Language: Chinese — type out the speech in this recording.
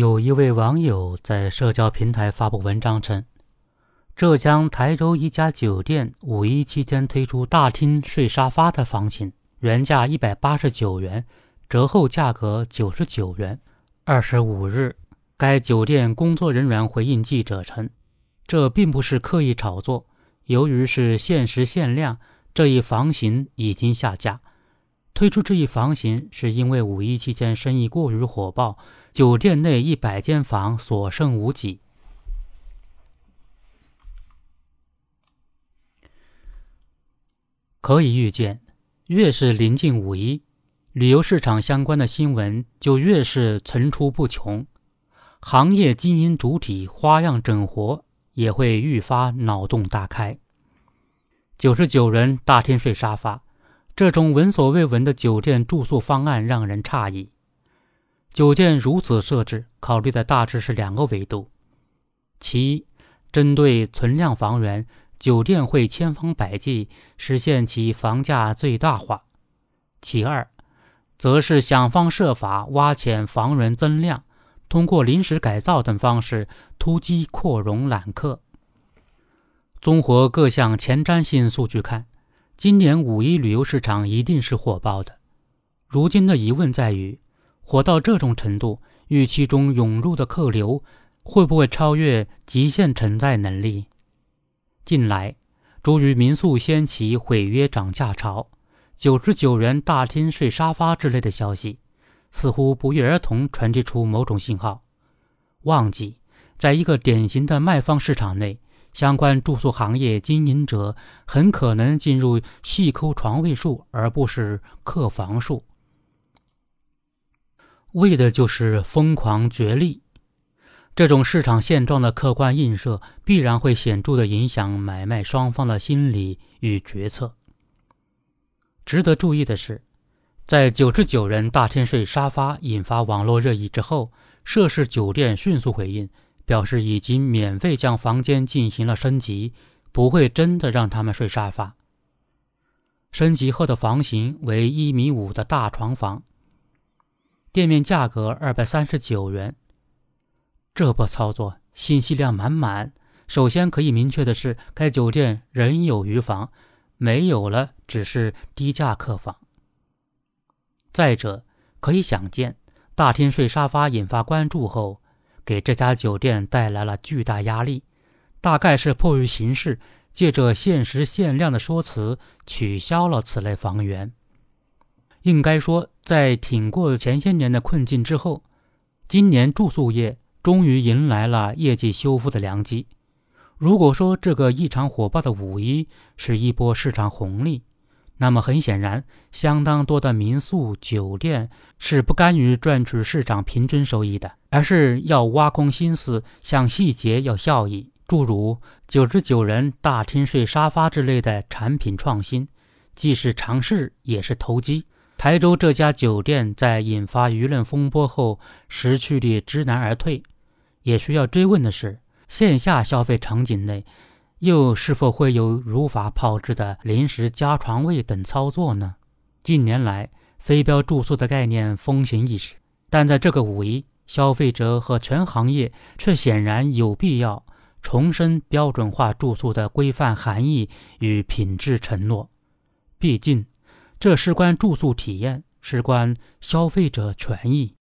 有一位网友在社交平台发布文章称，浙江台州一家酒店五一期间推出大厅睡沙发的房型，原价一百八十九元，折后价格九十九元。二十五日，该酒店工作人员回应记者称，这并不是刻意炒作，由于是限时限量，这一房型已经下架。推出这一房型，是因为五一期间生意过于火爆，酒店内一百间房所剩无几。可以预见，越是临近五一，旅游市场相关的新闻就越是层出不穷，行业经营主体花样整活也会愈发脑洞大开。九十九人大厅睡沙发。这种闻所未闻的酒店住宿方案让人诧异。酒店如此设置，考虑的大致是两个维度：其一，针对存量房源，酒店会千方百计实现其房价最大化；其二，则是想方设法挖潜房源增量，通过临时改造等方式突击扩容揽客。综合各项前瞻性数据看。今年五一旅游市场一定是火爆的。如今的疑问在于，火到这种程度，预期中涌入的客流会不会超越极限承载能力？近来，诸于民宿掀起毁约涨价潮，九十九元大厅睡沙发之类的消息，似乎不约而同传递出某种信号：旺季，在一个典型的卖方市场内。相关住宿行业经营者很可能进入细抠床位数，而不是客房数，为的就是疯狂角力。这种市场现状的客观映射，必然会显著地影响买卖双方的心理与决策。值得注意的是，在九十九人大天睡沙发引发网络热议之后，涉事酒店迅速回应。表示已经免费将房间进行了升级，不会真的让他们睡沙发。升级后的房型为一米五的大床房，店面价格二百三十九元。这波操作信息量满满。首先可以明确的是，该酒店仍有余房，没有了只是低价客房。再者，可以想见，大厅睡沙发引发关注后。给这家酒店带来了巨大压力，大概是迫于形势，借着限时限量的说辞取消了此类房源。应该说，在挺过前些年的困境之后，今年住宿业终于迎来了业绩修复的良机。如果说这个异常火爆的五一是一波市场红利，那么很显然，相当多的民宿酒店是不甘于赚取市场平均收益的，而是要挖空心思向细节要效益，诸如九十九人大厅睡沙发之类的产品创新，既是尝试也是投机。台州这家酒店在引发舆论风波后，识趣地知难而退。也需要追问的是，线下消费场景内。又是否会有如法炮制的临时加床位等操作呢？近年来，非标住宿的概念风行一时，但在这个五一，消费者和全行业却显然有必要重申标准化住宿的规范含义与品质承诺。毕竟，这事关住宿体验，事关消费者权益。